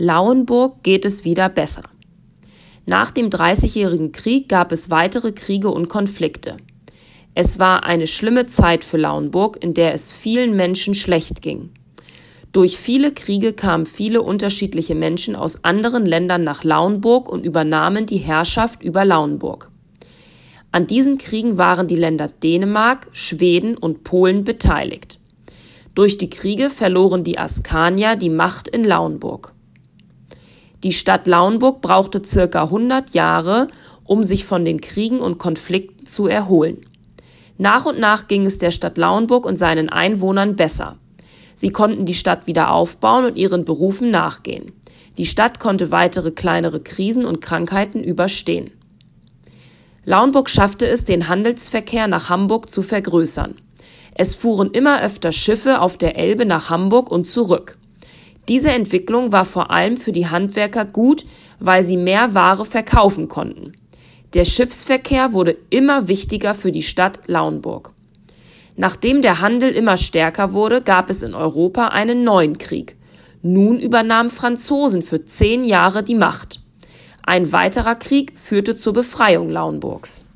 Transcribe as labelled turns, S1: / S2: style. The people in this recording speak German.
S1: Lauenburg geht es wieder besser. Nach dem Dreißigjährigen Krieg gab es weitere Kriege und Konflikte. Es war eine schlimme Zeit für Lauenburg, in der es vielen Menschen schlecht ging. Durch viele Kriege kamen viele unterschiedliche Menschen aus anderen Ländern nach Lauenburg und übernahmen die Herrschaft über Lauenburg. An diesen Kriegen waren die Länder Dänemark, Schweden und Polen beteiligt. Durch die Kriege verloren die Askanier die Macht in Lauenburg. Die Stadt Lauenburg brauchte circa 100 Jahre, um sich von den Kriegen und Konflikten zu erholen. Nach und nach ging es der Stadt Lauenburg und seinen Einwohnern besser. Sie konnten die Stadt wieder aufbauen und ihren Berufen nachgehen. Die Stadt konnte weitere kleinere Krisen und Krankheiten überstehen. Lauenburg schaffte es, den Handelsverkehr nach Hamburg zu vergrößern. Es fuhren immer öfter Schiffe auf der Elbe nach Hamburg und zurück. Diese Entwicklung war vor allem für die Handwerker gut, weil sie mehr Ware verkaufen konnten. Der Schiffsverkehr wurde immer wichtiger für die Stadt Lauenburg. Nachdem der Handel immer stärker wurde, gab es in Europa einen neuen Krieg. Nun übernahmen Franzosen für zehn Jahre die Macht. Ein weiterer Krieg führte zur Befreiung Lauenburgs.